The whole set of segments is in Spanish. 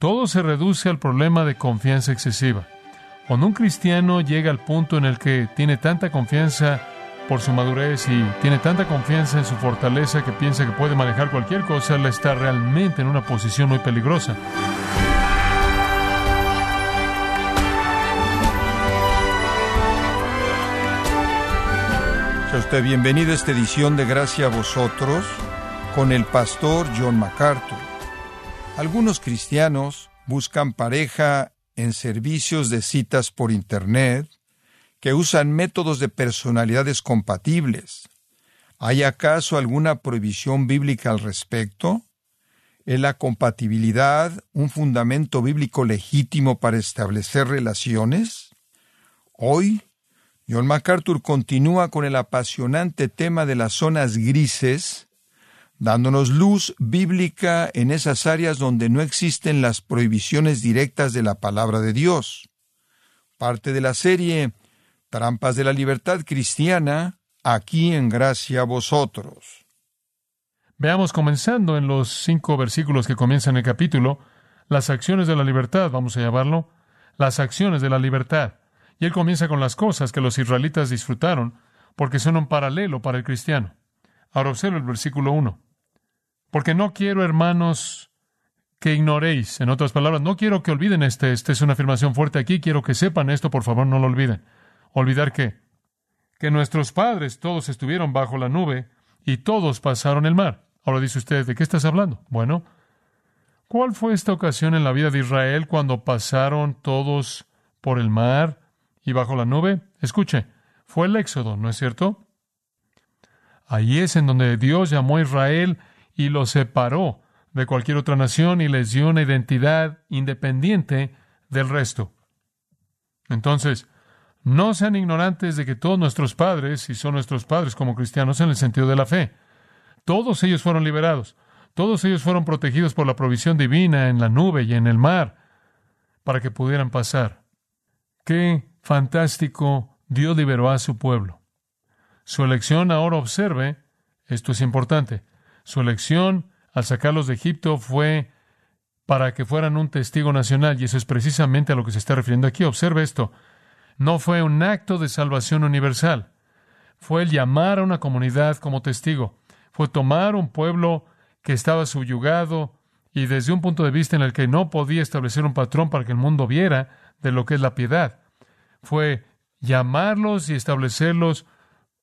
Todo se reduce al problema de confianza excesiva. Cuando un cristiano llega al punto en el que tiene tanta confianza por su madurez y tiene tanta confianza en su fortaleza que piensa que puede manejar cualquier cosa, él está realmente en una posición muy peligrosa. Bienvenido a esta edición de Gracia a vosotros con el pastor John MacArthur. Algunos cristianos buscan pareja en servicios de citas por Internet que usan métodos de personalidades compatibles. ¿Hay acaso alguna prohibición bíblica al respecto? ¿Es la compatibilidad un fundamento bíblico legítimo para establecer relaciones? Hoy John MacArthur continúa con el apasionante tema de las zonas grises, dándonos luz bíblica en esas áreas donde no existen las prohibiciones directas de la palabra de Dios. Parte de la serie Trampas de la Libertad Cristiana, aquí en gracia a vosotros. Veamos comenzando en los cinco versículos que comienzan el capítulo, las acciones de la libertad, vamos a llamarlo, las acciones de la libertad. Y él comienza con las cosas que los israelitas disfrutaron, porque son un paralelo para el cristiano. Ahora observa el versículo 1. Porque no quiero, hermanos, que ignoréis. En otras palabras, no quiero que olviden este. Esta es una afirmación fuerte aquí. Quiero que sepan esto, por favor, no lo olviden. ¿Olvidar qué? Que nuestros padres todos estuvieron bajo la nube y todos pasaron el mar. Ahora dice usted, ¿de qué estás hablando? Bueno, ¿cuál fue esta ocasión en la vida de Israel cuando pasaron todos por el mar y bajo la nube, escuche, fue el Éxodo, ¿no es cierto? Ahí es en donde Dios llamó a Israel y lo separó de cualquier otra nación y les dio una identidad independiente del resto. Entonces, no sean ignorantes de que todos nuestros padres, y son nuestros padres como cristianos en el sentido de la fe, todos ellos fueron liberados, todos ellos fueron protegidos por la provisión divina en la nube y en el mar para que pudieran pasar. Qué fantástico, Dios liberó a su pueblo. Su elección, ahora observe, esto es importante, su elección al sacarlos de Egipto fue para que fueran un testigo nacional, y eso es precisamente a lo que se está refiriendo aquí. Observe esto, no fue un acto de salvación universal, fue el llamar a una comunidad como testigo, fue tomar un pueblo que estaba subyugado y desde un punto de vista en el que no podía establecer un patrón para que el mundo viera de lo que es la piedad fue llamarlos y establecerlos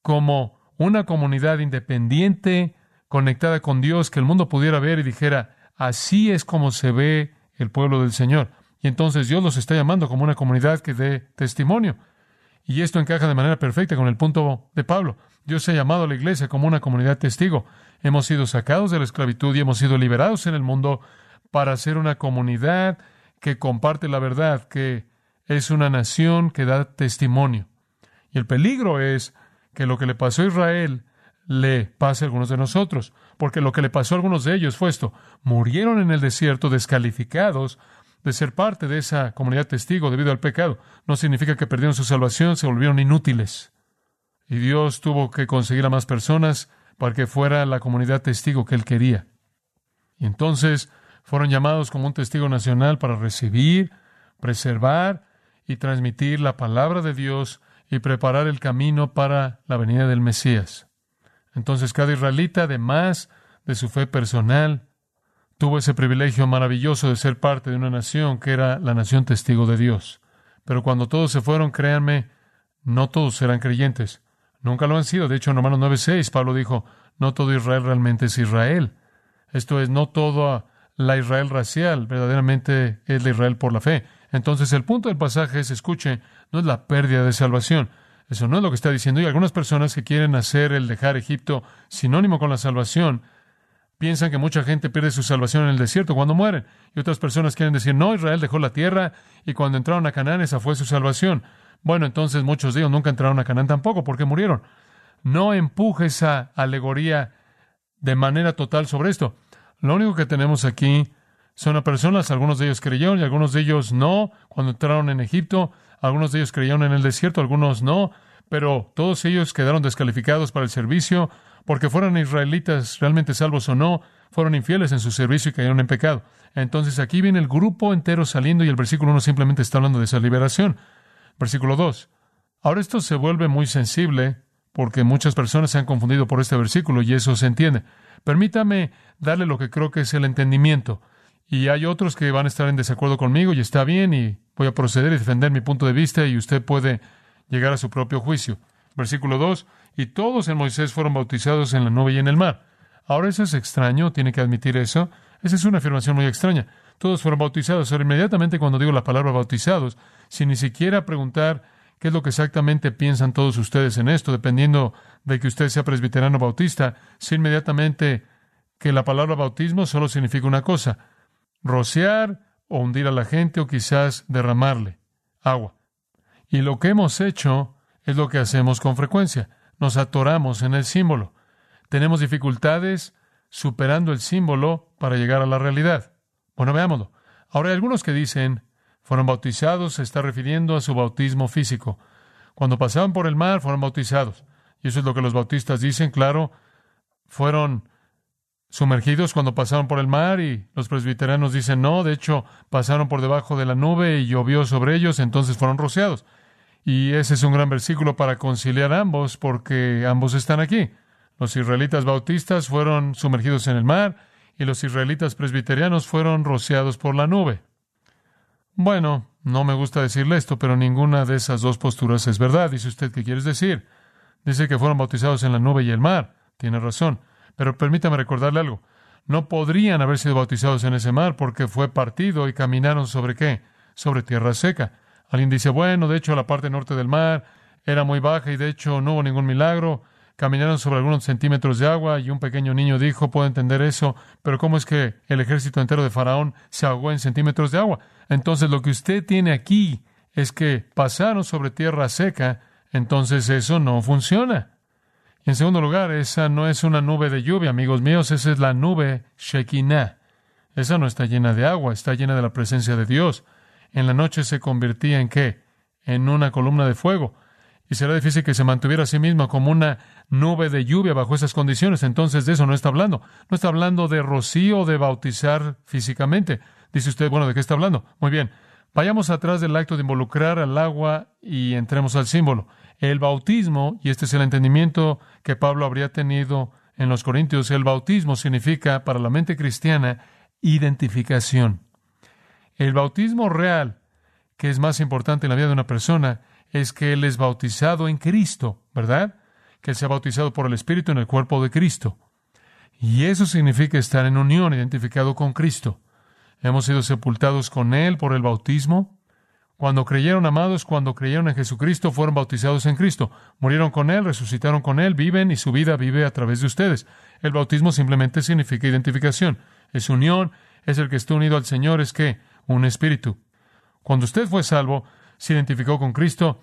como una comunidad independiente, conectada con Dios, que el mundo pudiera ver y dijera, así es como se ve el pueblo del Señor. Y entonces Dios los está llamando como una comunidad que dé testimonio. Y esto encaja de manera perfecta con el punto de Pablo. Dios ha llamado a la iglesia como una comunidad testigo. Hemos sido sacados de la esclavitud y hemos sido liberados en el mundo para ser una comunidad que comparte la verdad, que es una nación que da testimonio. Y el peligro es que lo que le pasó a Israel le pase a algunos de nosotros, porque lo que le pasó a algunos de ellos fue esto, murieron en el desierto descalificados de ser parte de esa comunidad testigo debido al pecado. No significa que perdieron su salvación, se volvieron inútiles. Y Dios tuvo que conseguir a más personas para que fuera la comunidad testigo que él quería. Y entonces fueron llamados como un testigo nacional para recibir, preservar y transmitir la palabra de Dios y preparar el camino para la venida del Mesías. Entonces cada israelita, además de su fe personal, tuvo ese privilegio maravilloso de ser parte de una nación que era la nación testigo de Dios. Pero cuando todos se fueron, créanme, no todos eran creyentes. Nunca lo han sido. De hecho, en Romanos 9:6, Pablo dijo, no todo Israel realmente es Israel. Esto es, no toda la Israel racial verdaderamente es la Israel por la fe. Entonces el punto del pasaje es, escuche, no es la pérdida de salvación. Eso no es lo que está diciendo. Y algunas personas que quieren hacer el dejar Egipto sinónimo con la salvación, piensan que mucha gente pierde su salvación en el desierto cuando mueren. Y otras personas quieren decir, no, Israel dejó la tierra y cuando entraron a Canaán esa fue su salvación. Bueno, entonces muchos de ellos nunca entraron a Canaán tampoco porque murieron. No empuje esa alegoría de manera total sobre esto. Lo único que tenemos aquí son personas, algunos de ellos creyeron y algunos de ellos no, cuando entraron en Egipto, algunos de ellos creyeron en el desierto, algunos no, pero todos ellos quedaron descalificados para el servicio porque fueron israelitas realmente salvos o no, fueron infieles en su servicio y cayeron en pecado. Entonces aquí viene el grupo entero saliendo y el versículo 1 simplemente está hablando de esa liberación. Versículo 2. Ahora esto se vuelve muy sensible porque muchas personas se han confundido por este versículo y eso se entiende. Permítame darle lo que creo que es el entendimiento. Y hay otros que van a estar en desacuerdo conmigo y está bien y voy a proceder y defender mi punto de vista y usted puede llegar a su propio juicio. Versículo 2. Y todos en Moisés fueron bautizados en la nube y en el mar. Ahora eso es extraño, tiene que admitir eso. Esa es una afirmación muy extraña. Todos fueron bautizados. Ahora inmediatamente cuando digo la palabra bautizados, sin ni siquiera preguntar qué es lo que exactamente piensan todos ustedes en esto, dependiendo de que usted sea presbiterano bautista, sé inmediatamente que la palabra bautismo solo significa una cosa, rociar o hundir a la gente o quizás derramarle agua. Y lo que hemos hecho es lo que hacemos con frecuencia. Nos atoramos en el símbolo. Tenemos dificultades superando el símbolo para llegar a la realidad. Bueno, veámoslo. Ahora hay algunos que dicen, fueron bautizados, se está refiriendo a su bautismo físico. Cuando pasaban por el mar, fueron bautizados. Y eso es lo que los bautistas dicen, claro, fueron sumergidos cuando pasaron por el mar y los presbiterianos dicen no, de hecho pasaron por debajo de la nube y llovió sobre ellos, entonces fueron rociados. Y ese es un gran versículo para conciliar ambos porque ambos están aquí. Los israelitas bautistas fueron sumergidos en el mar y los israelitas presbiterianos fueron rociados por la nube. Bueno, no me gusta decirle esto, pero ninguna de esas dos posturas es verdad. Dice usted, ¿qué quieres decir? Dice que fueron bautizados en la nube y el mar. Tiene razón. Pero permítame recordarle algo. No podrían haber sido bautizados en ese mar porque fue partido y caminaron sobre qué? Sobre tierra seca. Alguien dice, bueno, de hecho la parte norte del mar era muy baja y de hecho no hubo ningún milagro. Caminaron sobre algunos centímetros de agua y un pequeño niño dijo, puedo entender eso, pero ¿cómo es que el ejército entero de Faraón se ahogó en centímetros de agua? Entonces lo que usted tiene aquí es que pasaron sobre tierra seca, entonces eso no funciona. En segundo lugar, esa no es una nube de lluvia, amigos míos, esa es la nube Shekinah. Esa no está llena de agua, está llena de la presencia de Dios. En la noche se convertía en qué? En una columna de fuego. Y será difícil que se mantuviera a sí misma como una nube de lluvia bajo esas condiciones. Entonces de eso no está hablando. No está hablando de rocío, de bautizar físicamente. Dice usted, bueno, ¿de qué está hablando? Muy bien. Vayamos atrás del acto de involucrar al agua y entremos al símbolo. El bautismo, y este es el entendimiento que Pablo habría tenido en los Corintios, el bautismo significa para la mente cristiana identificación. El bautismo real, que es más importante en la vida de una persona, es que él es bautizado en Cristo, ¿verdad? Que él sea bautizado por el Espíritu en el cuerpo de Cristo. Y eso significa estar en unión, identificado con Cristo. Hemos sido sepultados con Él por el bautismo, cuando creyeron, amados, cuando creyeron en Jesucristo, fueron bautizados en Cristo. Murieron con Él, resucitaron con Él, viven y su vida vive a través de ustedes. El bautismo simplemente significa identificación. Es unión, es el que está unido al Señor, es que un espíritu. Cuando usted fue salvo, se identificó con Cristo.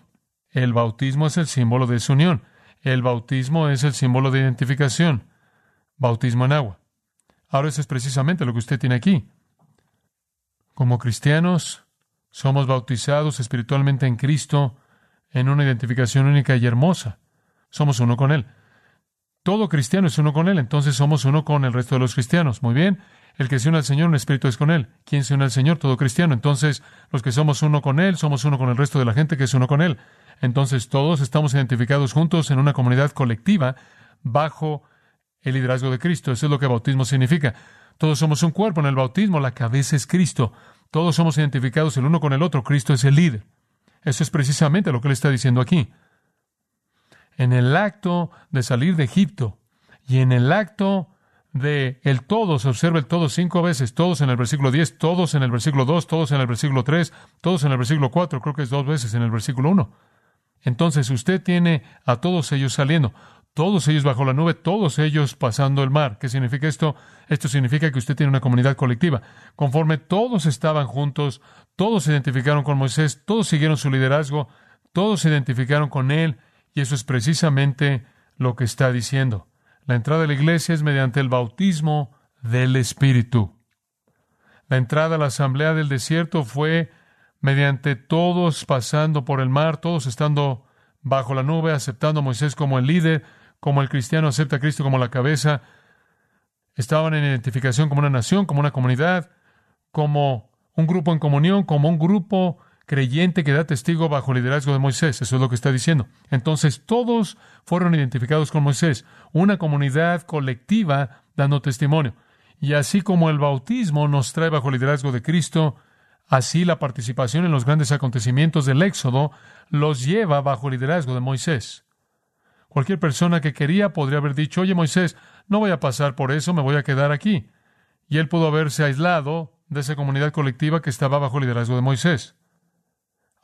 El bautismo es el símbolo de su unión. El bautismo es el símbolo de identificación. Bautismo en agua. Ahora eso es precisamente lo que usted tiene aquí. Como cristianos, somos bautizados espiritualmente en Cristo en una identificación única y hermosa. Somos uno con Él. Todo cristiano es uno con Él, entonces somos uno con el resto de los cristianos. Muy bien, el que se une al Señor, un espíritu es con Él. ¿Quién se une al Señor? Todo cristiano. Entonces, los que somos uno con Él, somos uno con el resto de la gente que es uno con Él. Entonces, todos estamos identificados juntos en una comunidad colectiva bajo el liderazgo de Cristo. Eso es lo que bautismo significa. Todos somos un cuerpo en el bautismo, la cabeza es Cristo. Todos somos identificados el uno con el otro. Cristo es el líder. Eso es precisamente lo que le está diciendo aquí. En el acto de salir de Egipto y en el acto de el todo, se observa el todo cinco veces, todos en el versículo 10, todos en el versículo 2, todos en el versículo 3, todos en el versículo 4, creo que es dos veces en el versículo 1. Entonces usted tiene a todos ellos saliendo todos ellos bajo la nube, todos ellos pasando el mar. ¿Qué significa esto? Esto significa que usted tiene una comunidad colectiva. Conforme todos estaban juntos, todos se identificaron con Moisés, todos siguieron su liderazgo, todos se identificaron con él, y eso es precisamente lo que está diciendo. La entrada a la iglesia es mediante el bautismo del Espíritu. La entrada a la asamblea del desierto fue mediante todos pasando por el mar, todos estando bajo la nube, aceptando a Moisés como el líder, como el cristiano acepta a Cristo como la cabeza, estaban en identificación como una nación, como una comunidad, como un grupo en comunión, como un grupo creyente que da testigo bajo el liderazgo de Moisés. Eso es lo que está diciendo. Entonces todos fueron identificados con Moisés, una comunidad colectiva dando testimonio. Y así como el bautismo nos trae bajo el liderazgo de Cristo, así la participación en los grandes acontecimientos del Éxodo los lleva bajo el liderazgo de Moisés. Cualquier persona que quería podría haber dicho, oye Moisés, no voy a pasar por eso, me voy a quedar aquí. Y él pudo haberse aislado de esa comunidad colectiva que estaba bajo el liderazgo de Moisés.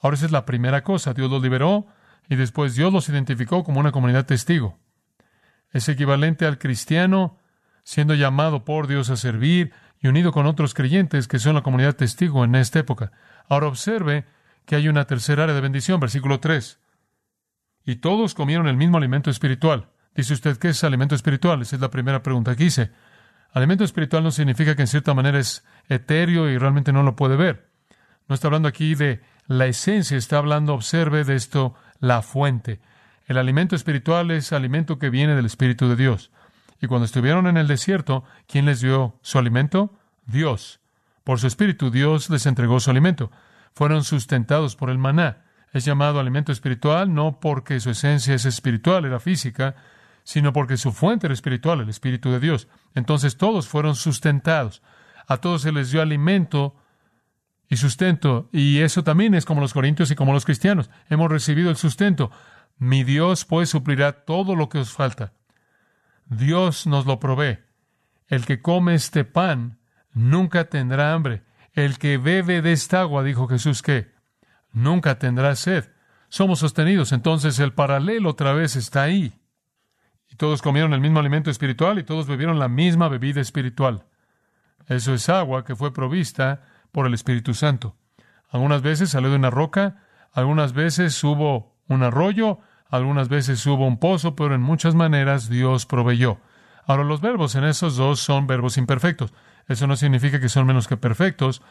Ahora esa es la primera cosa. Dios los liberó y después Dios los identificó como una comunidad testigo. Es equivalente al cristiano siendo llamado por Dios a servir y unido con otros creyentes que son la comunidad testigo en esta época. Ahora observe que hay una tercera área de bendición, versículo 3. Y todos comieron el mismo alimento espiritual. Dice usted, ¿qué es alimento espiritual? Esa es la primera pregunta que hice. Alimento espiritual no significa que en cierta manera es etéreo y realmente no lo puede ver. No está hablando aquí de la esencia, está hablando, observe de esto, la fuente. El alimento espiritual es alimento que viene del Espíritu de Dios. Y cuando estuvieron en el desierto, ¿quién les dio su alimento? Dios. Por su Espíritu, Dios les entregó su alimento. Fueron sustentados por el maná. Es llamado alimento espiritual no porque su esencia es espiritual, era física, sino porque su fuente era espiritual, el Espíritu de Dios. Entonces todos fueron sustentados. A todos se les dio alimento y sustento. Y eso también es como los corintios y como los cristianos. Hemos recibido el sustento. Mi Dios pues suplirá todo lo que os falta. Dios nos lo provee. El que come este pan nunca tendrá hambre. El que bebe de esta agua, dijo Jesús, que nunca tendrá sed. Somos sostenidos. Entonces el paralelo otra vez está ahí. Y todos comieron el mismo alimento espiritual y todos bebieron la misma bebida espiritual. Eso es agua que fue provista por el Espíritu Santo. Algunas veces salió de una roca, algunas veces hubo un arroyo, algunas veces hubo un pozo, pero en muchas maneras Dios proveyó. Ahora los verbos en esos dos son verbos imperfectos. Eso no significa que son menos que perfectos.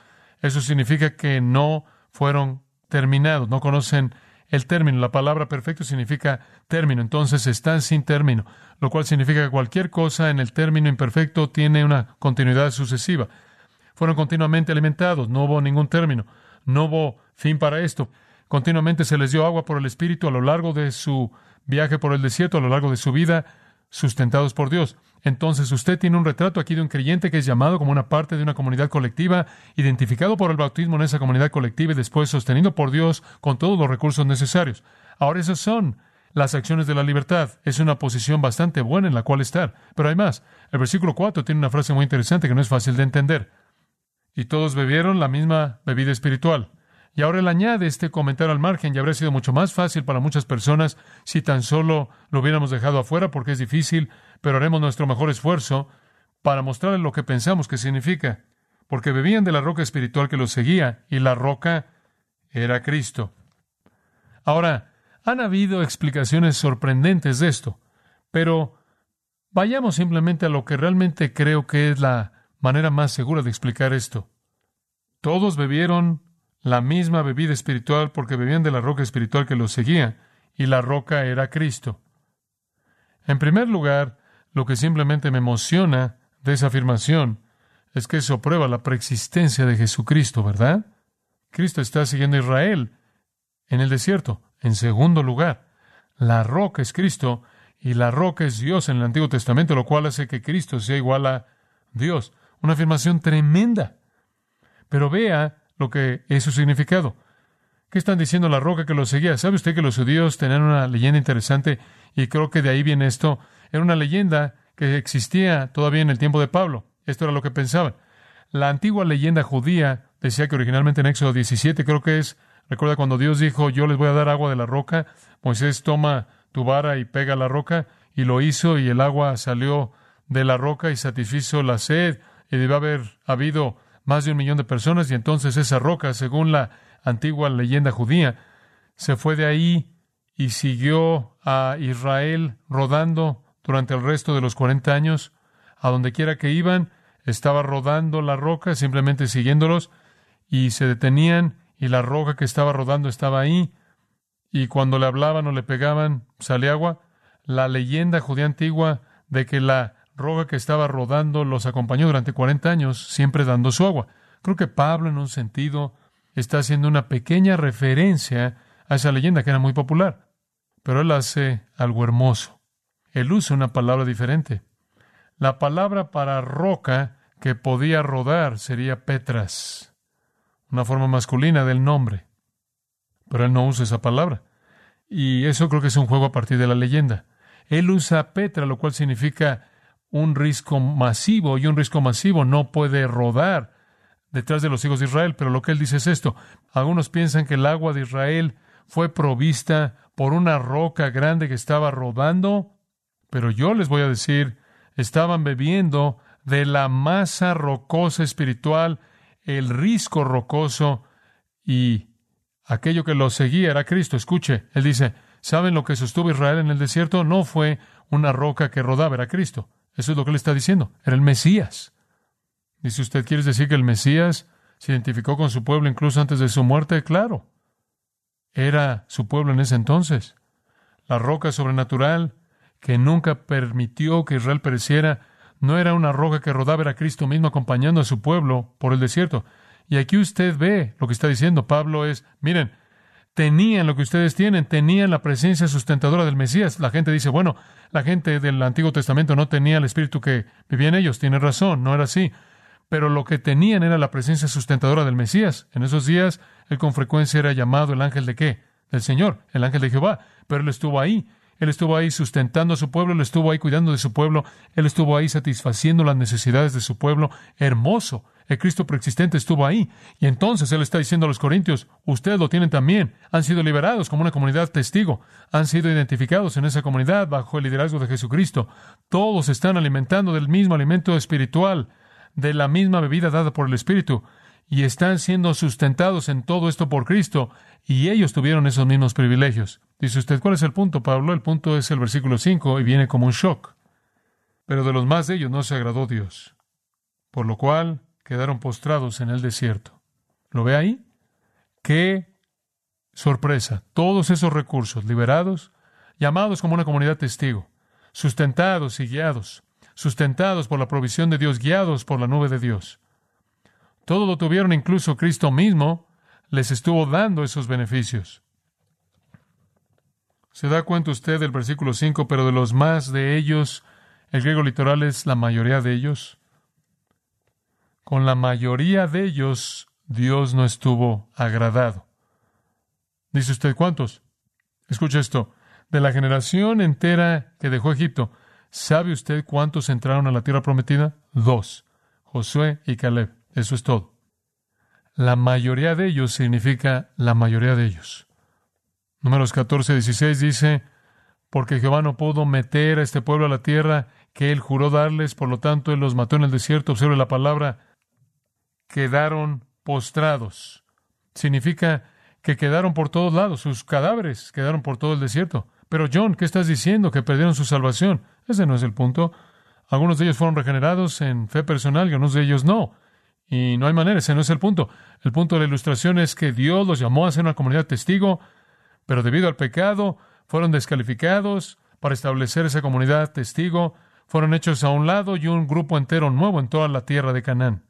Eso significa que no fueron terminados, no conocen el término. La palabra perfecto significa término, entonces están sin término, lo cual significa que cualquier cosa en el término imperfecto tiene una continuidad sucesiva. Fueron continuamente alimentados, no hubo ningún término, no hubo fin para esto. Continuamente se les dio agua por el Espíritu a lo largo de su viaje por el desierto, a lo largo de su vida, sustentados por Dios. Entonces usted tiene un retrato aquí de un creyente que es llamado como una parte de una comunidad colectiva, identificado por el bautismo en esa comunidad colectiva y después sostenido por Dios con todos los recursos necesarios. Ahora esas son las acciones de la libertad. Es una posición bastante buena en la cual estar. Pero hay más. El versículo 4 tiene una frase muy interesante que no es fácil de entender. Y todos bebieron la misma bebida espiritual. Y ahora él añade este comentario al margen y habría sido mucho más fácil para muchas personas si tan solo lo hubiéramos dejado afuera porque es difícil, pero haremos nuestro mejor esfuerzo para mostrarle lo que pensamos que significa. Porque bebían de la roca espiritual que los seguía y la roca era Cristo. Ahora, han habido explicaciones sorprendentes de esto, pero vayamos simplemente a lo que realmente creo que es la manera más segura de explicar esto. Todos bebieron la misma bebida espiritual porque bebían de la roca espiritual que los seguía, y la roca era Cristo. En primer lugar, lo que simplemente me emociona de esa afirmación es que eso prueba la preexistencia de Jesucristo, ¿verdad? Cristo está siguiendo a Israel en el desierto. En segundo lugar, la roca es Cristo y la roca es Dios en el Antiguo Testamento, lo cual hace que Cristo sea igual a Dios. Una afirmación tremenda. Pero vea lo que es su significado. ¿Qué están diciendo la roca que los seguía? ¿Sabe usted que los judíos tenían una leyenda interesante? Y creo que de ahí viene esto. Era una leyenda que existía todavía en el tiempo de Pablo. Esto era lo que pensaban. La antigua leyenda judía decía que originalmente en Éxodo 17, creo que es, recuerda cuando Dios dijo, yo les voy a dar agua de la roca, Moisés toma tu vara y pega la roca, y lo hizo, y el agua salió de la roca y satisfizo la sed, y debe haber habido más de un millón de personas y entonces esa roca, según la antigua leyenda judía, se fue de ahí y siguió a Israel rodando durante el resto de los 40 años. A donde quiera que iban, estaba rodando la roca, simplemente siguiéndolos, y se detenían y la roca que estaba rodando estaba ahí, y cuando le hablaban o le pegaban, sale agua. la leyenda judía antigua de que la roca que estaba rodando los acompañó durante 40 años, siempre dando su agua. Creo que Pablo, en un sentido, está haciendo una pequeña referencia a esa leyenda que era muy popular. Pero él hace algo hermoso. Él usa una palabra diferente. La palabra para roca que podía rodar sería Petras, una forma masculina del nombre. Pero él no usa esa palabra. Y eso creo que es un juego a partir de la leyenda. Él usa Petra, lo cual significa un risco masivo, y un risco masivo no puede rodar detrás de los hijos de Israel, pero lo que él dice es esto. Algunos piensan que el agua de Israel fue provista por una roca grande que estaba rodando, pero yo les voy a decir, estaban bebiendo de la masa rocosa espiritual, el risco rocoso, y aquello que lo seguía era Cristo. Escuche, él dice, ¿saben lo que sostuvo Israel en el desierto? No fue una roca que rodaba, era Cristo. Eso es lo que él está diciendo. Era el Mesías. Dice usted, ¿quiere decir que el Mesías se identificó con su pueblo incluso antes de su muerte? Claro. Era su pueblo en ese entonces. La roca sobrenatural que nunca permitió que Israel pereciera no era una roca que rodaba, era Cristo mismo acompañando a su pueblo por el desierto. Y aquí usted ve lo que está diciendo Pablo es, miren, tenían lo que ustedes tienen, tenían la presencia sustentadora del Mesías. La gente dice, bueno, la gente del Antiguo Testamento no tenía el espíritu que vivía en ellos. Tiene razón, no era así. Pero lo que tenían era la presencia sustentadora del Mesías. En esos días, él con frecuencia era llamado el ángel de qué? Del Señor, el ángel de Jehová. Pero él estuvo ahí. Él estuvo ahí sustentando a su pueblo, él estuvo ahí cuidando de su pueblo, él estuvo ahí satisfaciendo las necesidades de su pueblo. Hermoso. El Cristo preexistente estuvo ahí. Y entonces Él está diciendo a los corintios, ustedes lo tienen también. Han sido liberados como una comunidad testigo. Han sido identificados en esa comunidad bajo el liderazgo de Jesucristo. Todos están alimentando del mismo alimento espiritual, de la misma bebida dada por el Espíritu. Y están siendo sustentados en todo esto por Cristo. Y ellos tuvieron esos mismos privilegios. Dice usted, ¿cuál es el punto, Pablo? El punto es el versículo 5 y viene como un shock. Pero de los más de ellos no se agradó Dios. Por lo cual quedaron postrados en el desierto. ¿Lo ve ahí? ¡Qué sorpresa! Todos esos recursos liberados, llamados como una comunidad testigo, sustentados y guiados, sustentados por la provisión de Dios, guiados por la nube de Dios. Todo lo tuvieron, incluso Cristo mismo les estuvo dando esos beneficios. Se da cuenta usted del versículo 5, pero de los más de ellos, el griego literal es la mayoría de ellos, con la mayoría de ellos Dios no estuvo agradado. Dice usted, ¿cuántos? Escucha esto. De la generación entera que dejó Egipto, ¿sabe usted cuántos entraron a la tierra prometida? Dos. Josué y Caleb. Eso es todo. La mayoría de ellos significa la mayoría de ellos. Números 14, 16 dice, porque Jehová no pudo meter a este pueblo a la tierra que él juró darles, por lo tanto él los mató en el desierto. Observe la palabra quedaron postrados. Significa que quedaron por todos lados, sus cadáveres quedaron por todo el desierto. Pero John, ¿qué estás diciendo? Que perdieron su salvación. Ese no es el punto. Algunos de ellos fueron regenerados en fe personal y algunos de ellos no. Y no hay manera, ese no es el punto. El punto de la ilustración es que Dios los llamó a ser una comunidad testigo, pero debido al pecado fueron descalificados para establecer esa comunidad testigo, fueron hechos a un lado y un grupo entero nuevo en toda la tierra de Canaán.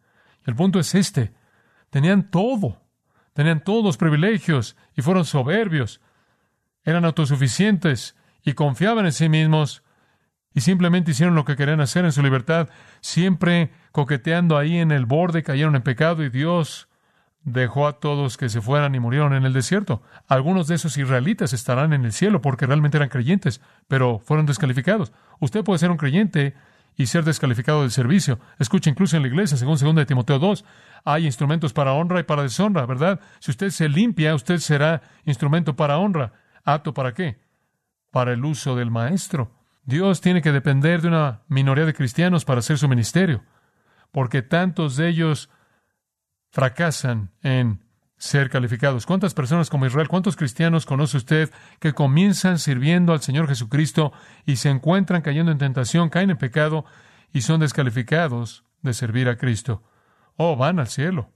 El punto es este. Tenían todo. Tenían todos los privilegios y fueron soberbios. Eran autosuficientes y confiaban en sí mismos y simplemente hicieron lo que querían hacer en su libertad, siempre coqueteando ahí en el borde, cayeron en pecado y Dios dejó a todos que se fueran y murieron en el desierto. Algunos de esos israelitas estarán en el cielo porque realmente eran creyentes, pero fueron descalificados. Usted puede ser un creyente y ser descalificado del servicio. Escucha, incluso en la iglesia, según 2 de Timoteo 2, hay instrumentos para honra y para deshonra, ¿verdad? Si usted se limpia, usted será instrumento para honra. ¿Apto para qué? Para el uso del maestro. Dios tiene que depender de una minoría de cristianos para hacer su ministerio, porque tantos de ellos fracasan en ser calificados. ¿Cuántas personas como Israel, cuántos cristianos conoce usted que comienzan sirviendo al Señor Jesucristo y se encuentran cayendo en tentación, caen en pecado y son descalificados de servir a Cristo? Oh, van al cielo.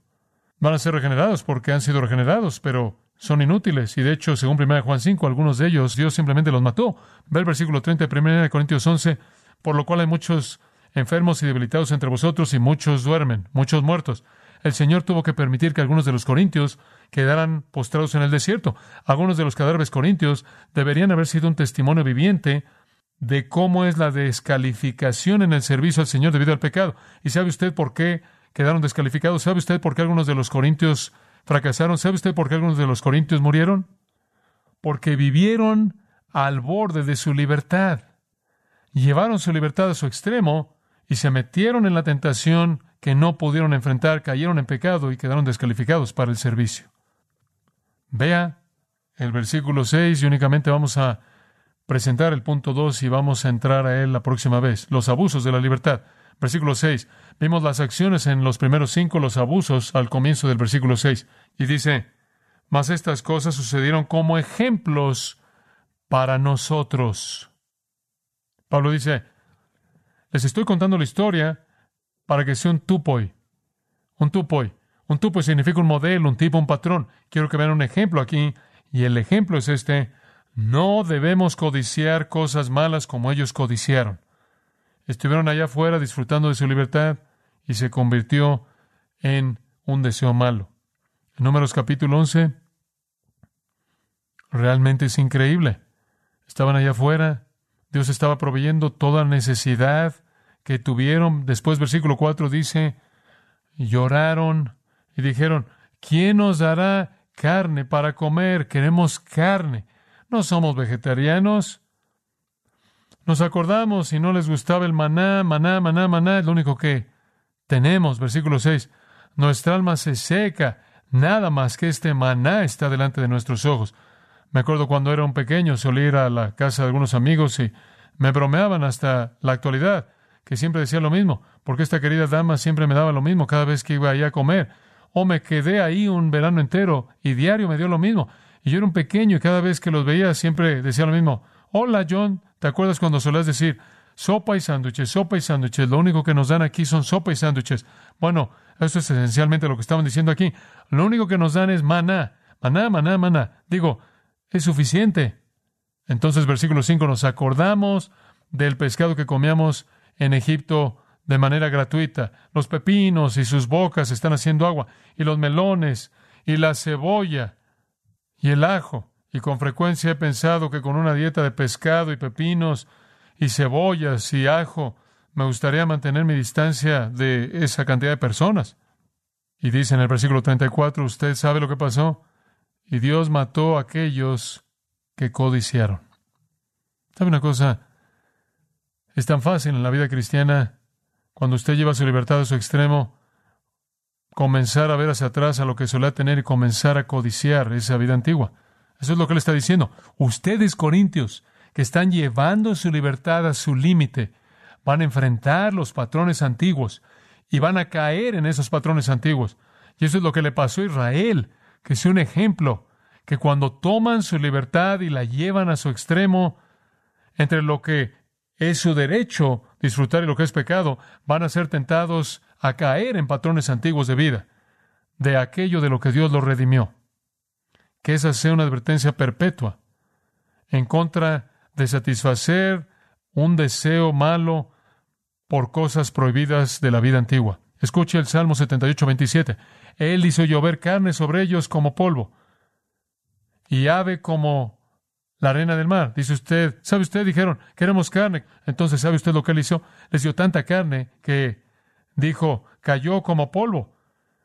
Van a ser regenerados porque han sido regenerados, pero son inútiles. Y de hecho, según 1 Juan 5, algunos de ellos Dios simplemente los mató. Ve el versículo 30 de 1 Corintios 11, por lo cual hay muchos enfermos y debilitados entre vosotros y muchos duermen, muchos muertos. El Señor tuvo que permitir que algunos de los corintios quedaran postrados en el desierto. Algunos de los cadáveres corintios deberían haber sido un testimonio viviente de cómo es la descalificación en el servicio al Señor debido al pecado. ¿Y sabe usted por qué quedaron descalificados? ¿Sabe usted por qué algunos de los corintios fracasaron? ¿Sabe usted por qué algunos de los corintios murieron? Porque vivieron al borde de su libertad. Llevaron su libertad a su extremo y se metieron en la tentación que no pudieron enfrentar, cayeron en pecado y quedaron descalificados para el servicio. Vea el versículo 6 y únicamente vamos a presentar el punto 2 y vamos a entrar a él la próxima vez. Los abusos de la libertad. Versículo 6. Vimos las acciones en los primeros cinco, los abusos al comienzo del versículo 6. Y dice, mas estas cosas sucedieron como ejemplos para nosotros. Pablo dice, les estoy contando la historia para que sea un tupoi. Un tupoi. Un tupoi significa un modelo, un tipo, un patrón. Quiero que vean un ejemplo aquí. Y el ejemplo es este. No debemos codiciar cosas malas como ellos codiciaron. Estuvieron allá afuera disfrutando de su libertad y se convirtió en un deseo malo. Números capítulo 11, realmente es increíble. Estaban allá afuera, Dios estaba proveyendo toda necesidad que tuvieron. Después, versículo 4 dice, lloraron y dijeron, ¿quién nos dará carne para comer? Queremos carne. No somos vegetarianos. Nos acordamos si no les gustaba el maná, maná, maná, maná, es lo único que tenemos. Versículo 6. Nuestra alma se seca, nada más que este maná está delante de nuestros ojos. Me acuerdo cuando era un pequeño, solía ir a la casa de algunos amigos y me bromeaban hasta la actualidad que siempre decía lo mismo, porque esta querida dama siempre me daba lo mismo cada vez que iba allá a comer. O me quedé ahí un verano entero y diario me dio lo mismo. Y yo era un pequeño y cada vez que los veía siempre decía lo mismo. Hola John, ¿te acuerdas cuando solías decir sopa y sándwiches, sopa y sándwiches? Lo único que nos dan aquí son sopa y sándwiches. Bueno, eso es esencialmente lo que estaban diciendo aquí. Lo único que nos dan es maná, maná, maná, maná. Digo, es suficiente. Entonces, versículo 5, nos acordamos del pescado que comíamos en Egipto de manera gratuita. Los pepinos y sus bocas están haciendo agua, y los melones, y la cebolla, y el ajo. Y con frecuencia he pensado que con una dieta de pescado y pepinos y cebollas y ajo, me gustaría mantener mi distancia de esa cantidad de personas. Y dice en el versículo 34, usted sabe lo que pasó. Y Dios mató a aquellos que codiciaron. ¿Sabe una cosa? Es tan fácil en la vida cristiana, cuando usted lleva su libertad a su extremo, comenzar a ver hacia atrás a lo que solía tener y comenzar a codiciar esa vida antigua. Eso es lo que le está diciendo. Ustedes, corintios, que están llevando su libertad a su límite, van a enfrentar los patrones antiguos y van a caer en esos patrones antiguos. Y eso es lo que le pasó a Israel, que es un ejemplo, que cuando toman su libertad y la llevan a su extremo, entre lo que es su derecho disfrutar de lo que es pecado, van a ser tentados a caer en patrones antiguos de vida, de aquello de lo que Dios los redimió. Que esa sea una advertencia perpetua en contra de satisfacer un deseo malo por cosas prohibidas de la vida antigua. Escuche el Salmo 78, 27. Él hizo llover carne sobre ellos como polvo y ave como la arena del mar. Dice usted, ¿sabe usted? Dijeron, queremos carne. Entonces, ¿sabe usted lo que él hizo? Les dio tanta carne que dijo, cayó como polvo.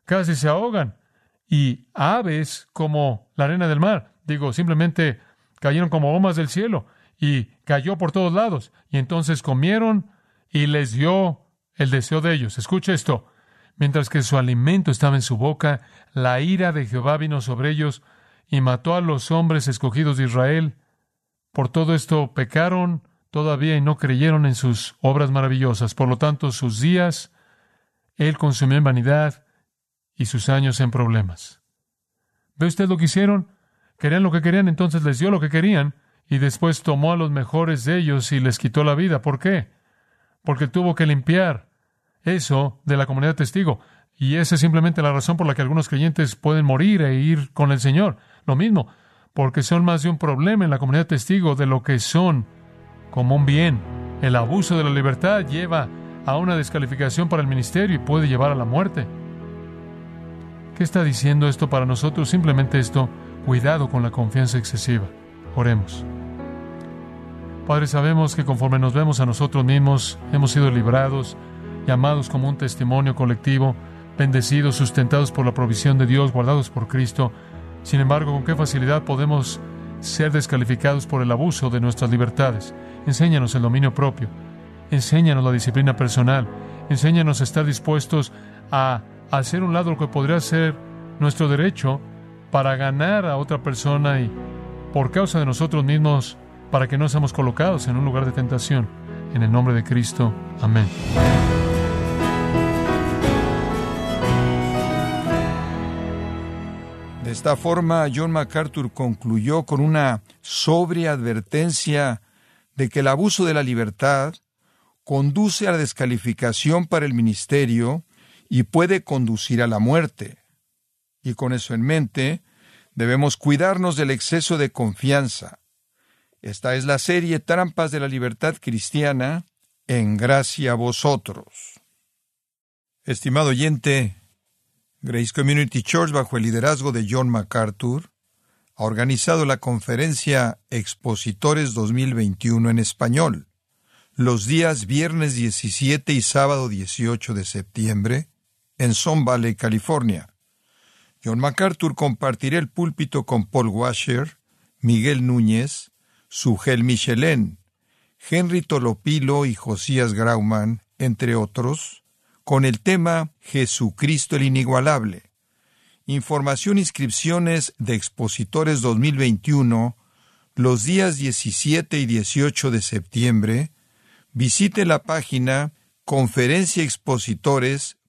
Casi se ahogan. Y aves como la arena del mar. Digo, simplemente cayeron como bombas del cielo. Y cayó por todos lados. Y entonces comieron y les dio el deseo de ellos. Escuche esto. Mientras que su alimento estaba en su boca, la ira de Jehová vino sobre ellos y mató a los hombres escogidos de Israel. Por todo esto pecaron todavía y no creyeron en sus obras maravillosas. Por lo tanto, sus días Él consumió en vanidad y sus años en problemas. ¿Ve usted lo que hicieron? Querían lo que querían, entonces les dio lo que querían y después tomó a los mejores de ellos y les quitó la vida. ¿Por qué? Porque tuvo que limpiar eso de la comunidad testigo. Y esa es simplemente la razón por la que algunos creyentes pueden morir e ir con el Señor. lo mismo, porque son más de un problema en la comunidad testigo de lo que son como un bien. El abuso de la libertad lleva a una descalificación para el ministerio y puede llevar a la muerte. ¿Qué está diciendo esto para nosotros? Simplemente esto, cuidado con la confianza excesiva. Oremos. Padre, sabemos que conforme nos vemos a nosotros mismos, hemos sido librados, llamados como un testimonio colectivo, bendecidos, sustentados por la provisión de Dios, guardados por Cristo. Sin embargo, con qué facilidad podemos ser descalificados por el abuso de nuestras libertades. Enséñanos el dominio propio, enséñanos la disciplina personal, enséñanos a estar dispuestos a hacer un lado lo que podría ser nuestro derecho para ganar a otra persona y por causa de nosotros mismos para que no seamos colocados en un lugar de tentación. En el nombre de Cristo. Amén. De esta forma, John MacArthur concluyó con una sobria advertencia de que el abuso de la libertad conduce a la descalificación para el ministerio y puede conducir a la muerte. Y con eso en mente, debemos cuidarnos del exceso de confianza. Esta es la serie Trampas de la Libertad Cristiana, en gracia a vosotros. Estimado oyente, Grace Community Church, bajo el liderazgo de John MacArthur, ha organizado la conferencia Expositores 2021 en español, los días viernes 17 y sábado 18 de septiembre, en Son Valley, California. John MacArthur compartirá el púlpito con Paul Washer, Miguel Núñez, Sugel Michelén, Henry Tolopilo y Josías Grauman, entre otros, con el tema Jesucristo el Inigualable. Información e inscripciones de Expositores 2021 los días 17 y 18 de septiembre. Visite la página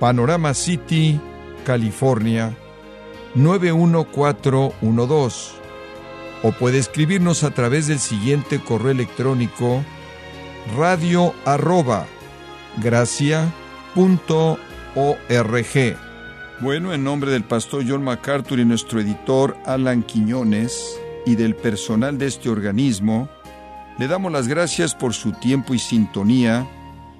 Panorama City, California 91412. O puede escribirnos a través del siguiente correo electrónico radio arroba Bueno, en nombre del pastor John MacArthur y nuestro editor Alan Quiñones y del personal de este organismo, le damos las gracias por su tiempo y sintonía,